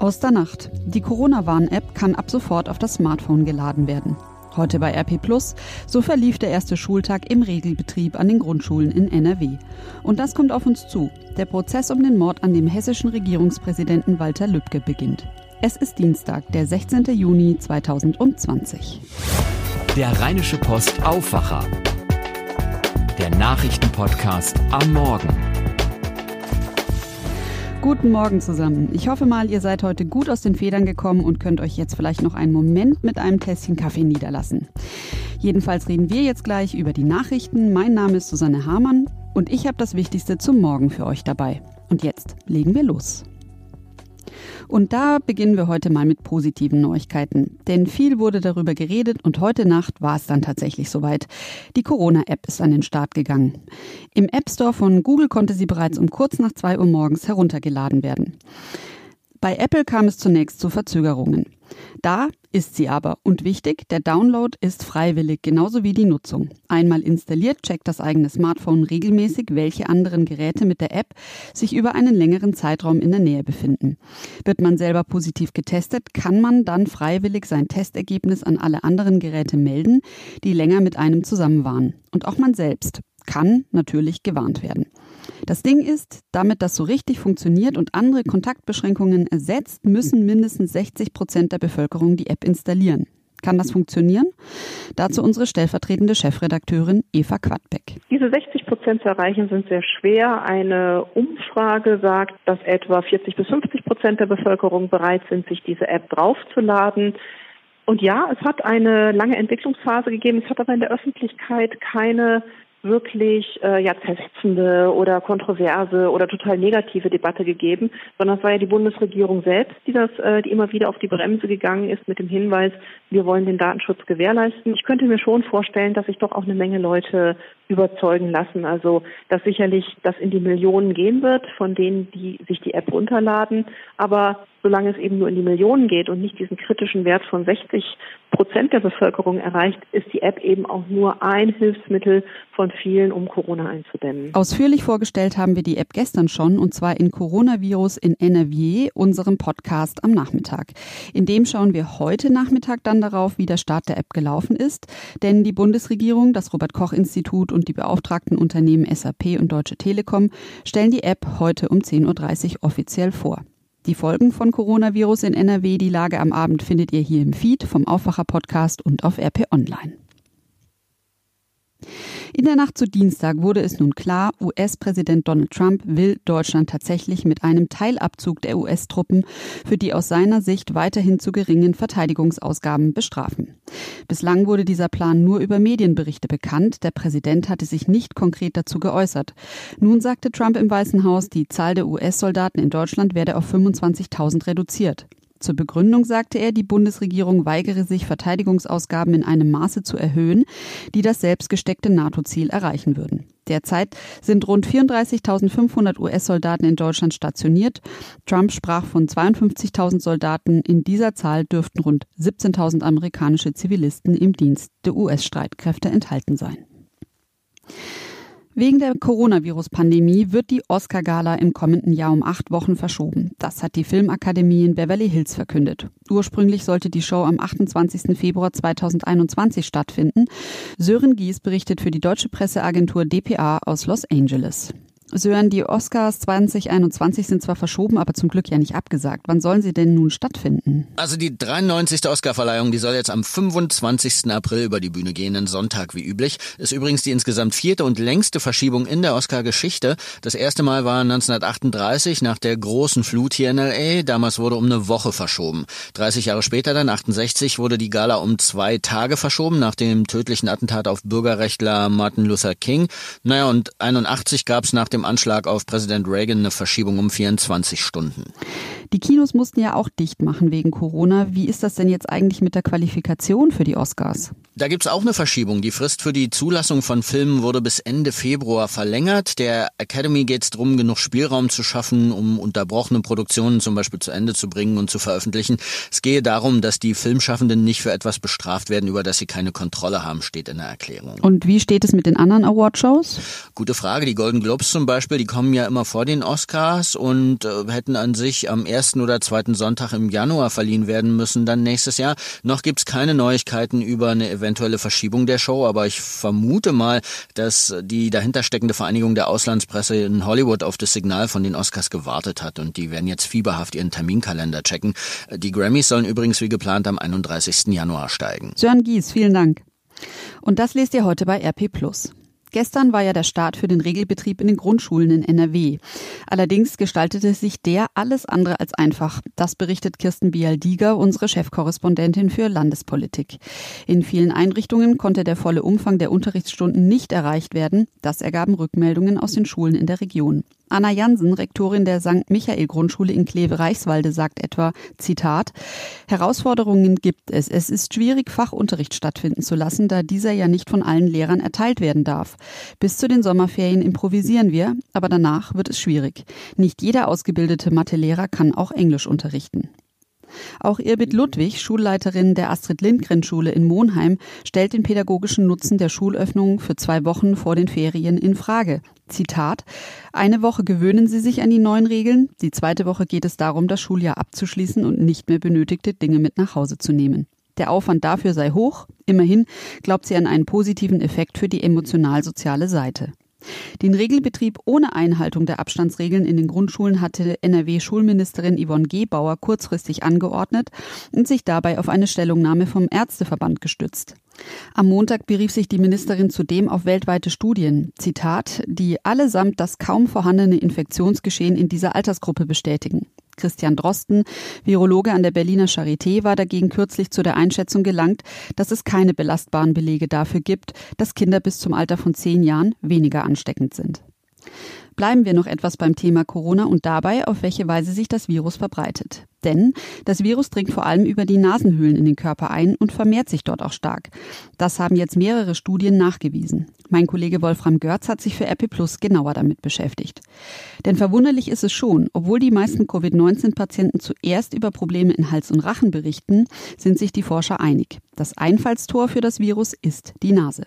Aus der Nacht. Die Corona-Warn-App kann ab sofort auf das Smartphone geladen werden. Heute bei RP Plus, so verlief der erste Schultag im Regelbetrieb an den Grundschulen in NRW. Und das kommt auf uns zu. Der Prozess um den Mord an dem hessischen Regierungspräsidenten Walter Lübcke beginnt. Es ist Dienstag, der 16. Juni 2020. Der Rheinische Post Aufwacher. Der Nachrichtenpodcast am Morgen. Guten Morgen zusammen. Ich hoffe mal, ihr seid heute gut aus den Federn gekommen und könnt euch jetzt vielleicht noch einen Moment mit einem Tässchen Kaffee niederlassen. Jedenfalls reden wir jetzt gleich über die Nachrichten. Mein Name ist Susanne Hamann und ich habe das Wichtigste zum Morgen für euch dabei. Und jetzt legen wir los. Und da beginnen wir heute mal mit positiven Neuigkeiten. Denn viel wurde darüber geredet und heute Nacht war es dann tatsächlich soweit. Die Corona-App ist an den Start gegangen. Im App Store von Google konnte sie bereits um kurz nach zwei Uhr morgens heruntergeladen werden. Bei Apple kam es zunächst zu Verzögerungen. Da ist sie aber. Und wichtig, der Download ist freiwillig, genauso wie die Nutzung. Einmal installiert, checkt das eigene Smartphone regelmäßig, welche anderen Geräte mit der App sich über einen längeren Zeitraum in der Nähe befinden. Wird man selber positiv getestet, kann man dann freiwillig sein Testergebnis an alle anderen Geräte melden, die länger mit einem zusammen waren. Und auch man selbst kann natürlich gewarnt werden. Das Ding ist, damit das so richtig funktioniert und andere Kontaktbeschränkungen ersetzt, müssen mindestens 60 Prozent der Bevölkerung die App installieren. Kann das funktionieren? Dazu unsere stellvertretende Chefredakteurin Eva Quadbeck. Diese 60 Prozent zu erreichen sind sehr schwer. Eine Umfrage sagt, dass etwa 40 bis 50 Prozent der Bevölkerung bereit sind, sich diese App draufzuladen. Und ja, es hat eine lange Entwicklungsphase gegeben. Es hat aber in der Öffentlichkeit keine wirklich äh, ja zersetzende oder kontroverse oder total negative Debatte gegeben, sondern es war ja die Bundesregierung selbst, die das, äh, die immer wieder auf die Bremse gegangen ist mit dem Hinweis, wir wollen den Datenschutz gewährleisten. Ich könnte mir schon vorstellen, dass sich doch auch eine Menge Leute überzeugen lassen. Also dass sicherlich das in die Millionen gehen wird von denen, die sich die App runterladen. Aber solange es eben nur in die Millionen geht und nicht diesen kritischen Wert von 60 Prozent der Bevölkerung erreicht, ist die App eben auch nur ein Hilfsmittel von vielen, um Corona einzudämmen. Ausführlich vorgestellt haben wir die App gestern schon und zwar in Coronavirus in NRW, unserem Podcast am Nachmittag. In dem schauen wir heute Nachmittag dann darauf, wie der Start der App gelaufen ist, denn die Bundesregierung, das Robert Koch Institut und die beauftragten Unternehmen SAP und Deutsche Telekom stellen die App heute um 10.30 Uhr offiziell vor. Die Folgen von Coronavirus in NRW, die Lage am Abend findet ihr hier im Feed vom Aufwacher Podcast und auf RP Online. In der Nacht zu Dienstag wurde es nun klar, US-Präsident Donald Trump will Deutschland tatsächlich mit einem Teilabzug der US-Truppen für die aus seiner Sicht weiterhin zu geringen Verteidigungsausgaben bestrafen. Bislang wurde dieser Plan nur über Medienberichte bekannt. Der Präsident hatte sich nicht konkret dazu geäußert. Nun sagte Trump im Weißen Haus, die Zahl der US-Soldaten in Deutschland werde auf 25.000 reduziert. Zur Begründung sagte er, die Bundesregierung weigere sich, Verteidigungsausgaben in einem Maße zu erhöhen, die das selbstgesteckte NATO-Ziel erreichen würden. Derzeit sind rund 34.500 US-Soldaten in Deutschland stationiert. Trump sprach von 52.000 Soldaten. In dieser Zahl dürften rund 17.000 amerikanische Zivilisten im Dienst der US-Streitkräfte enthalten sein. Wegen der Coronavirus-Pandemie wird die Oscar-Gala im kommenden Jahr um acht Wochen verschoben. Das hat die Filmakademie in Beverly Hills verkündet. Ursprünglich sollte die Show am 28. Februar 2021 stattfinden. Sören Gies berichtet für die deutsche Presseagentur dpa aus Los Angeles. Sören, die Oscars 2021 sind zwar verschoben, aber zum Glück ja nicht abgesagt. Wann sollen sie denn nun stattfinden? Also die 93. Oscarverleihung, die soll jetzt am 25. April über die Bühne gehen, einen Sonntag wie üblich. Ist übrigens die insgesamt vierte und längste Verschiebung in der Oscar-Geschichte. Das erste Mal war 1938 nach der großen Flut hier in L.A. Damals wurde um eine Woche verschoben. 30 Jahre später, dann 68, wurde die Gala um zwei Tage verschoben nach dem tödlichen Attentat auf Bürgerrechtler Martin Luther King. Naja, und 81 gab es nach dem dem Anschlag auf Präsident Reagan eine Verschiebung um 24 Stunden. Die Kinos mussten ja auch dicht machen wegen Corona. Wie ist das denn jetzt eigentlich mit der Qualifikation für die Oscars? Da gibt's auch eine Verschiebung. Die Frist für die Zulassung von Filmen wurde bis Ende Februar verlängert. Der Academy geht es darum, genug Spielraum zu schaffen, um unterbrochene Produktionen zum Beispiel zu Ende zu bringen und zu veröffentlichen. Es gehe darum, dass die Filmschaffenden nicht für etwas bestraft werden, über das sie keine Kontrolle haben, steht in der Erklärung. Und wie steht es mit den anderen Awardshows? Gute Frage. Die Golden Globes zum Beispiel, die kommen ja immer vor den Oscars und äh, hätten an sich am ersten oder zweiten Sonntag im Januar verliehen werden müssen dann nächstes Jahr. Noch gibt's keine Neuigkeiten über eine eventuelle Verschiebung der Show, aber ich vermute mal, dass die dahintersteckende Vereinigung der Auslandspresse in Hollywood auf das Signal von den Oscars gewartet hat und die werden jetzt fieberhaft ihren Terminkalender checken. Die Grammys sollen übrigens wie geplant am 31. Januar steigen. Sören Gies, vielen Dank. Und das lest ihr heute bei RP Plus. Gestern war ja der Start für den Regelbetrieb in den Grundschulen in NRW. Allerdings gestaltete sich der alles andere als einfach. Das berichtet Kirsten Bialdiger, unsere Chefkorrespondentin für Landespolitik. In vielen Einrichtungen konnte der volle Umfang der Unterrichtsstunden nicht erreicht werden. Das ergaben Rückmeldungen aus den Schulen in der Region. Anna Jansen, Rektorin der St. Michael Grundschule in Kleve-Reichswalde, sagt etwa, Zitat, Herausforderungen gibt es. Es ist schwierig, Fachunterricht stattfinden zu lassen, da dieser ja nicht von allen Lehrern erteilt werden darf. Bis zu den Sommerferien improvisieren wir, aber danach wird es schwierig. Nicht jeder ausgebildete Mathelehrer kann auch Englisch unterrichten. Auch Irbit Ludwig, Schulleiterin der Astrid Lindgren Schule in Monheim, stellt den pädagogischen Nutzen der Schulöffnung für zwei Wochen vor den Ferien in Frage. Zitat Eine Woche gewöhnen Sie sich an die neuen Regeln, die zweite Woche geht es darum, das Schuljahr abzuschließen und nicht mehr benötigte Dinge mit nach Hause zu nehmen. Der Aufwand dafür sei hoch, immerhin glaubt sie an einen positiven Effekt für die emotional-soziale Seite. Den Regelbetrieb ohne Einhaltung der Abstandsregeln in den Grundschulen hatte NRW-Schulministerin Yvonne Gebauer kurzfristig angeordnet und sich dabei auf eine Stellungnahme vom Ärzteverband gestützt. Am Montag berief sich die Ministerin zudem auf weltweite Studien, Zitat, die allesamt das kaum vorhandene Infektionsgeschehen in dieser Altersgruppe bestätigen. Christian Drosten, Virologe an der Berliner Charité, war dagegen kürzlich zu der Einschätzung gelangt, dass es keine belastbaren Belege dafür gibt, dass Kinder bis zum Alter von zehn Jahren weniger ansteckend sind. Bleiben wir noch etwas beim Thema Corona und dabei, auf welche Weise sich das Virus verbreitet. Denn das Virus dringt vor allem über die Nasenhöhlen in den Körper ein und vermehrt sich dort auch stark. Das haben jetzt mehrere Studien nachgewiesen. Mein Kollege Wolfram Görz hat sich für RP Plus genauer damit beschäftigt. Denn verwunderlich ist es schon, obwohl die meisten Covid-19-Patienten zuerst über Probleme in Hals und Rachen berichten, sind sich die Forscher einig. Das Einfallstor für das Virus ist die Nase.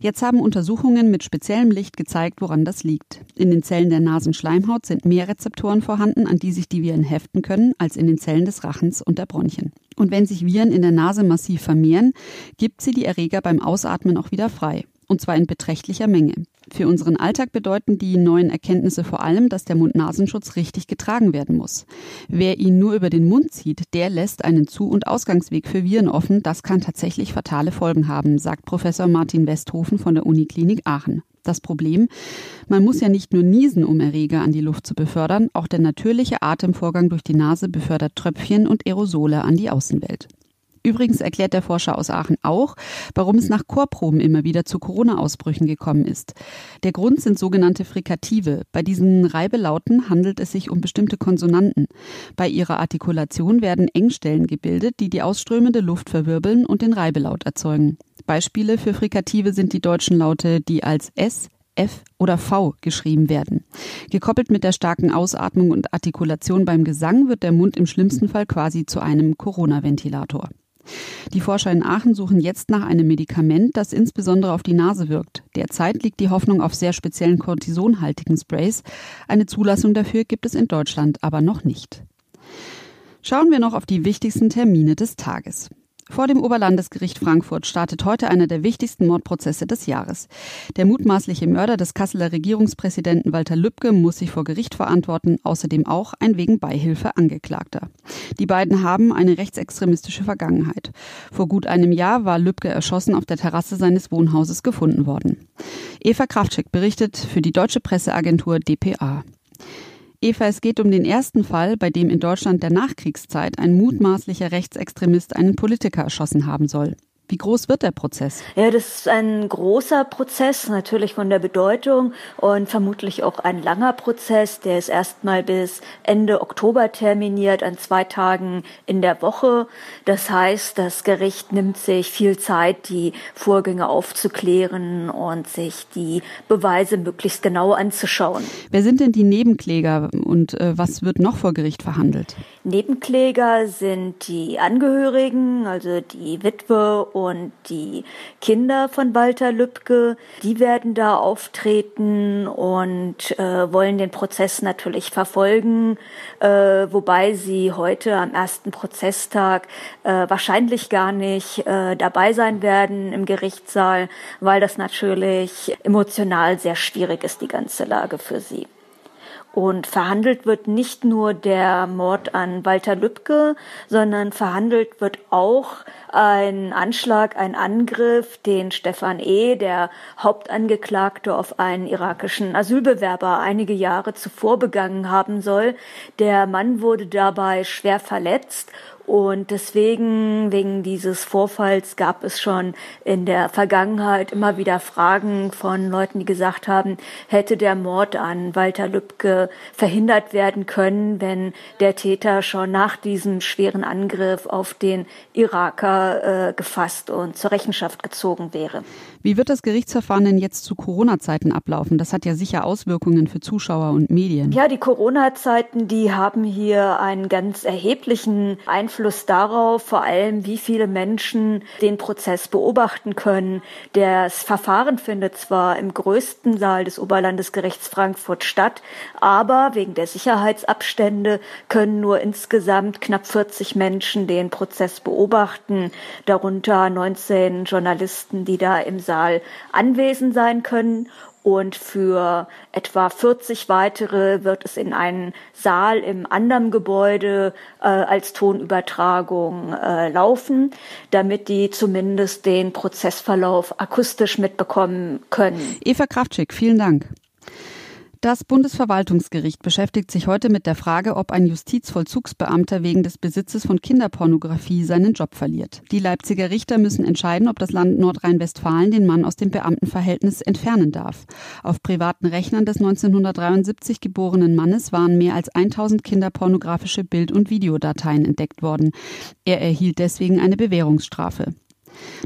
Jetzt haben Untersuchungen mit speziellem Licht gezeigt, woran das liegt. In den Zellen der Nasenschleimhaut sind mehr Rezeptoren vorhanden, an die sich die Viren heften können, als in den Zellen des Rachens und der Bronchien. Und wenn sich Viren in der Nase massiv vermehren, gibt sie die Erreger beim Ausatmen auch wieder frei und zwar in beträchtlicher Menge. Für unseren Alltag bedeuten die neuen Erkenntnisse vor allem, dass der Mund-Nasenschutz richtig getragen werden muss. Wer ihn nur über den Mund zieht, der lässt einen Zu- und Ausgangsweg für Viren offen. Das kann tatsächlich fatale Folgen haben, sagt Professor Martin Westhofen von der Uniklinik Aachen. Das Problem, man muss ja nicht nur niesen, um Erreger an die Luft zu befördern, auch der natürliche Atemvorgang durch die Nase befördert Tröpfchen und Aerosole an die Außenwelt. Übrigens erklärt der Forscher aus Aachen auch, warum es nach Chorproben immer wieder zu Corona-Ausbrüchen gekommen ist. Der Grund sind sogenannte Frikative. Bei diesen Reibelauten handelt es sich um bestimmte Konsonanten. Bei ihrer Artikulation werden Engstellen gebildet, die die ausströmende Luft verwirbeln und den Reibelaut erzeugen. Beispiele für Frikative sind die deutschen Laute, die als S, F oder V geschrieben werden. Gekoppelt mit der starken Ausatmung und Artikulation beim Gesang wird der Mund im schlimmsten Fall quasi zu einem Corona-Ventilator. Die Forscher in Aachen suchen jetzt nach einem Medikament, das insbesondere auf die Nase wirkt. Derzeit liegt die Hoffnung auf sehr speziellen kortisonhaltigen Sprays. Eine Zulassung dafür gibt es in Deutschland aber noch nicht. Schauen wir noch auf die wichtigsten Termine des Tages. Vor dem Oberlandesgericht Frankfurt startet heute einer der wichtigsten Mordprozesse des Jahres. Der mutmaßliche Mörder des Kasseler Regierungspräsidenten Walter Lübcke muss sich vor Gericht verantworten, außerdem auch ein wegen Beihilfe Angeklagter. Die beiden haben eine rechtsextremistische Vergangenheit. Vor gut einem Jahr war Lübcke erschossen auf der Terrasse seines Wohnhauses gefunden worden. Eva Kraftschick berichtet für die deutsche Presseagentur dpa. Eva, es geht um den ersten Fall, bei dem in Deutschland der Nachkriegszeit ein mutmaßlicher Rechtsextremist einen Politiker erschossen haben soll. Wie groß wird der Prozess? Ja, das ist ein großer Prozess, natürlich von der Bedeutung und vermutlich auch ein langer Prozess. Der ist erstmal bis Ende Oktober terminiert, an zwei Tagen in der Woche. Das heißt, das Gericht nimmt sich viel Zeit, die Vorgänge aufzuklären und sich die Beweise möglichst genau anzuschauen. Wer sind denn die Nebenkläger und äh, was wird noch vor Gericht verhandelt? Nebenkläger sind die Angehörigen, also die Witwe und die Kinder von Walter Lübcke. Die werden da auftreten und äh, wollen den Prozess natürlich verfolgen, äh, wobei sie heute am ersten Prozesstag äh, wahrscheinlich gar nicht äh, dabei sein werden im Gerichtssaal, weil das natürlich emotional sehr schwierig ist, die ganze Lage für sie. Und verhandelt wird nicht nur der Mord an Walter Lübcke, sondern verhandelt wird auch ein Anschlag, ein Angriff, den Stefan E., der Hauptangeklagte auf einen irakischen Asylbewerber einige Jahre zuvor begangen haben soll. Der Mann wurde dabei schwer verletzt und deswegen, wegen dieses Vorfalls, gab es schon in der Vergangenheit immer wieder Fragen von Leuten, die gesagt haben, hätte der Mord an Walter Lübcke verhindert werden können, wenn der Täter schon nach diesem schweren Angriff auf den Iraker äh, gefasst und zur Rechenschaft gezogen wäre. Wie wird das Gerichtsverfahren denn jetzt zu Corona-Zeiten ablaufen? Das hat ja sicher Auswirkungen für Zuschauer und Medien. Ja, die Corona-Zeiten, die haben hier einen ganz erheblichen Einfluss darauf, vor allem wie viele Menschen den Prozess beobachten können. Das Verfahren findet zwar im größten Saal des Oberlandesgerichts Frankfurt statt, aber wegen der Sicherheitsabstände können nur insgesamt knapp 40 Menschen den Prozess beobachten, darunter 19 Journalisten, die da im Saal anwesend sein können. Und für etwa 40 weitere wird es in einen Saal im anderen Gebäude äh, als Tonübertragung äh, laufen, damit die zumindest den Prozessverlauf akustisch mitbekommen können. Eva Kraftschick, vielen Dank. Das Bundesverwaltungsgericht beschäftigt sich heute mit der Frage, ob ein Justizvollzugsbeamter wegen des Besitzes von Kinderpornografie seinen Job verliert. Die Leipziger Richter müssen entscheiden, ob das Land Nordrhein-Westfalen den Mann aus dem Beamtenverhältnis entfernen darf. Auf privaten Rechnern des 1973 geborenen Mannes waren mehr als 1000 kinderpornografische Bild- und Videodateien entdeckt worden. Er erhielt deswegen eine Bewährungsstrafe.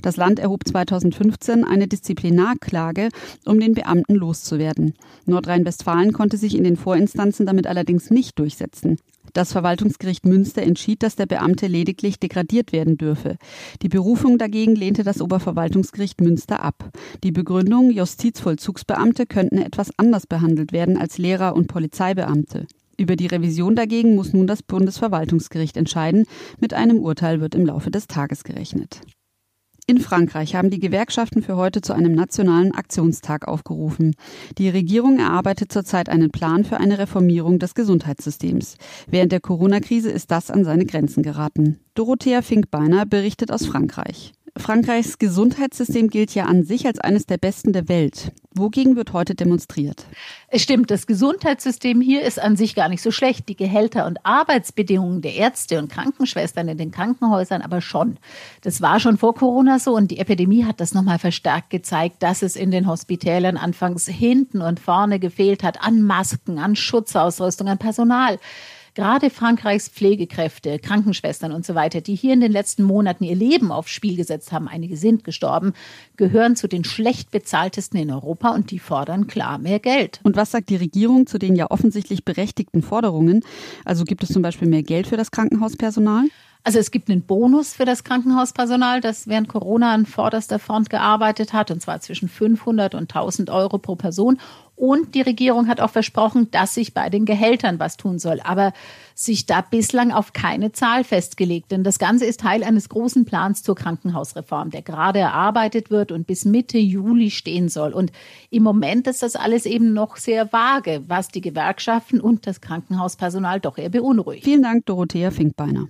Das Land erhob 2015 eine Disziplinarklage, um den Beamten loszuwerden. Nordrhein-Westfalen konnte sich in den Vorinstanzen damit allerdings nicht durchsetzen. Das Verwaltungsgericht Münster entschied, dass der Beamte lediglich degradiert werden dürfe. Die Berufung dagegen lehnte das Oberverwaltungsgericht Münster ab. Die Begründung, Justizvollzugsbeamte könnten etwas anders behandelt werden als Lehrer und Polizeibeamte. Über die Revision dagegen muss nun das Bundesverwaltungsgericht entscheiden. Mit einem Urteil wird im Laufe des Tages gerechnet. In Frankreich haben die Gewerkschaften für heute zu einem nationalen Aktionstag aufgerufen. Die Regierung erarbeitet zurzeit einen Plan für eine Reformierung des Gesundheitssystems. Während der Corona-Krise ist das an seine Grenzen geraten. Dorothea Finkbeiner berichtet aus Frankreich. Frankreichs Gesundheitssystem gilt ja an sich als eines der besten der Welt. Wogegen wird heute demonstriert? Es stimmt, das Gesundheitssystem hier ist an sich gar nicht so schlecht. Die Gehälter und Arbeitsbedingungen der Ärzte und Krankenschwestern in den Krankenhäusern aber schon. Das war schon vor Corona so und die Epidemie hat das nochmal verstärkt gezeigt, dass es in den Hospitälern anfangs hinten und vorne gefehlt hat an Masken, an Schutzausrüstung, an Personal. Gerade Frankreichs Pflegekräfte, Krankenschwestern und so weiter, die hier in den letzten Monaten ihr Leben aufs Spiel gesetzt haben, einige sind gestorben, gehören zu den schlecht bezahltesten in Europa und die fordern klar mehr Geld. Und was sagt die Regierung zu den ja offensichtlich berechtigten Forderungen? Also gibt es zum Beispiel mehr Geld für das Krankenhauspersonal? Also es gibt einen Bonus für das Krankenhauspersonal, das während Corona an vorderster Front gearbeitet hat, und zwar zwischen 500 und 1000 Euro pro Person. Und die Regierung hat auch versprochen, dass sich bei den Gehältern was tun soll. Aber sich da bislang auf keine Zahl festgelegt. Denn das Ganze ist Teil eines großen Plans zur Krankenhausreform, der gerade erarbeitet wird und bis Mitte Juli stehen soll. Und im Moment ist das alles eben noch sehr vage, was die Gewerkschaften und das Krankenhauspersonal doch eher beunruhigt. Vielen Dank, Dorothea Finkbeiner.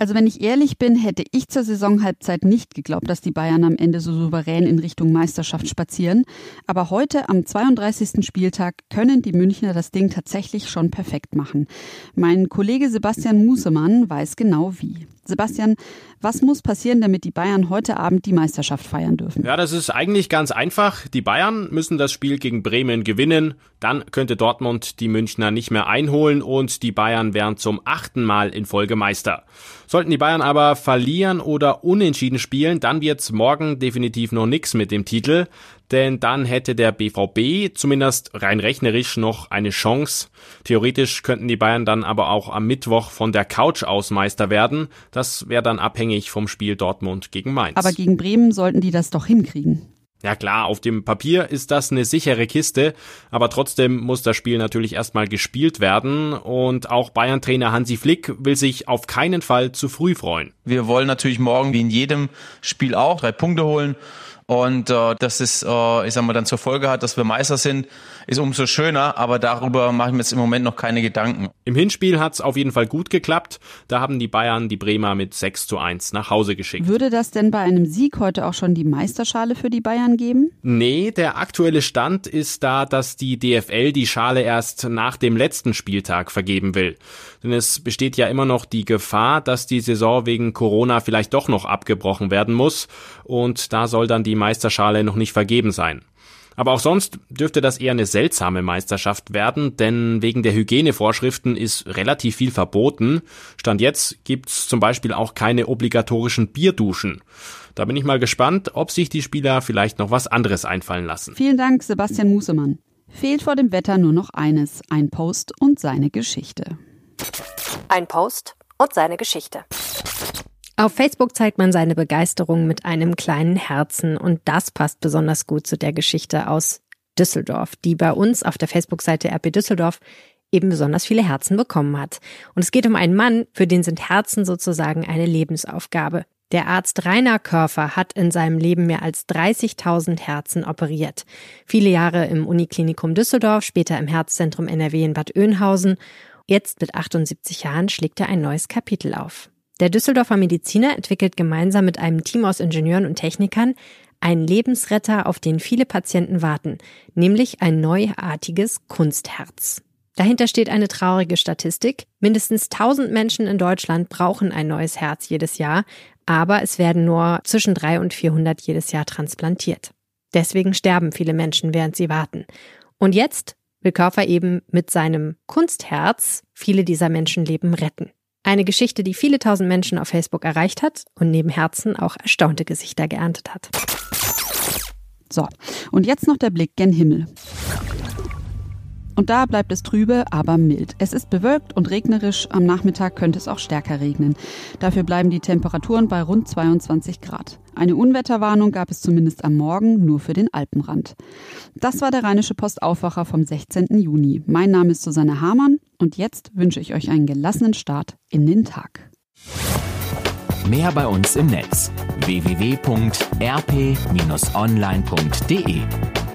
Also wenn ich ehrlich bin, hätte ich zur Saisonhalbzeit nicht geglaubt, dass die Bayern am Ende so souverän in Richtung Meisterschaft spazieren. Aber heute am 32. Spieltag können die Münchner das Ding tatsächlich schon perfekt machen. Mein Kollege Sebastian Musemann weiß genau wie. Sebastian, was muss passieren, damit die Bayern heute Abend die Meisterschaft feiern dürfen? Ja, das ist eigentlich ganz einfach. Die Bayern müssen das Spiel gegen Bremen gewinnen. Dann könnte Dortmund die Münchner nicht mehr einholen und die Bayern wären zum achten Mal in Folge Meister. Sollten die Bayern aber verlieren oder unentschieden spielen, dann wird's morgen definitiv noch nix mit dem Titel. Denn dann hätte der BVB zumindest rein rechnerisch noch eine Chance. Theoretisch könnten die Bayern dann aber auch am Mittwoch von der Couch aus Meister werden. Das wäre dann abhängig vom Spiel Dortmund gegen Mainz. Aber gegen Bremen sollten die das doch hinkriegen. Ja klar, auf dem Papier ist das eine sichere Kiste, aber trotzdem muss das Spiel natürlich erstmal gespielt werden und auch Bayern-Trainer Hansi Flick will sich auf keinen Fall zu früh freuen. Wir wollen natürlich morgen wie in jedem Spiel auch drei Punkte holen und äh, dass es, äh, ich sag mal, dann zur Folge hat, dass wir Meister sind, ist umso schöner, aber darüber mache ich mir jetzt im Moment noch keine Gedanken. Im Hinspiel hat's auf jeden Fall gut geklappt. Da haben die Bayern die Bremer mit 6 zu 1 nach Hause geschickt. Würde das denn bei einem Sieg heute auch schon die Meisterschale für die Bayern geben? Nee, der aktuelle Stand ist da, dass die DFL die Schale erst nach dem letzten Spieltag vergeben will. Denn es besteht ja immer noch die Gefahr, dass die Saison wegen Corona vielleicht doch noch abgebrochen werden muss und da soll dann die Meisterschale noch nicht vergeben sein. Aber auch sonst dürfte das eher eine seltsame Meisterschaft werden, denn wegen der Hygienevorschriften ist relativ viel verboten. Stand jetzt gibt's zum Beispiel auch keine obligatorischen Bierduschen. Da bin ich mal gespannt, ob sich die Spieler vielleicht noch was anderes einfallen lassen. Vielen Dank, Sebastian Musemann. Fehlt vor dem Wetter nur noch eines, ein Post und seine Geschichte. Ein Post und seine Geschichte. Auf Facebook zeigt man seine Begeisterung mit einem kleinen Herzen und das passt besonders gut zu der Geschichte aus Düsseldorf, die bei uns auf der Facebook-Seite RP Düsseldorf eben besonders viele Herzen bekommen hat. Und es geht um einen Mann, für den sind Herzen sozusagen eine Lebensaufgabe. Der Arzt Rainer Körfer hat in seinem Leben mehr als 30.000 Herzen operiert. Viele Jahre im Uniklinikum Düsseldorf, später im Herzzentrum NRW in Bad Oeynhausen. Jetzt mit 78 Jahren schlägt er ein neues Kapitel auf. Der Düsseldorfer Mediziner entwickelt gemeinsam mit einem Team aus Ingenieuren und Technikern einen Lebensretter, auf den viele Patienten warten, nämlich ein neuartiges Kunstherz. Dahinter steht eine traurige Statistik. Mindestens 1000 Menschen in Deutschland brauchen ein neues Herz jedes Jahr, aber es werden nur zwischen 300 und 400 jedes Jahr transplantiert. Deswegen sterben viele Menschen, während sie warten. Und jetzt will Körfer eben mit seinem Kunstherz viele dieser Menschenleben retten. Eine Geschichte, die viele tausend Menschen auf Facebook erreicht hat und neben Herzen auch erstaunte Gesichter geerntet hat. So, und jetzt noch der Blick gen Himmel. Und da bleibt es trübe, aber mild. Es ist bewölkt und regnerisch. Am Nachmittag könnte es auch stärker regnen. Dafür bleiben die Temperaturen bei rund 22 Grad. Eine Unwetterwarnung gab es zumindest am Morgen nur für den Alpenrand. Das war der Rheinische Postaufwacher vom 16. Juni. Mein Name ist Susanne Hamann und jetzt wünsche ich euch einen gelassenen Start in den Tag. Mehr bei uns im Netz www.rp-online.de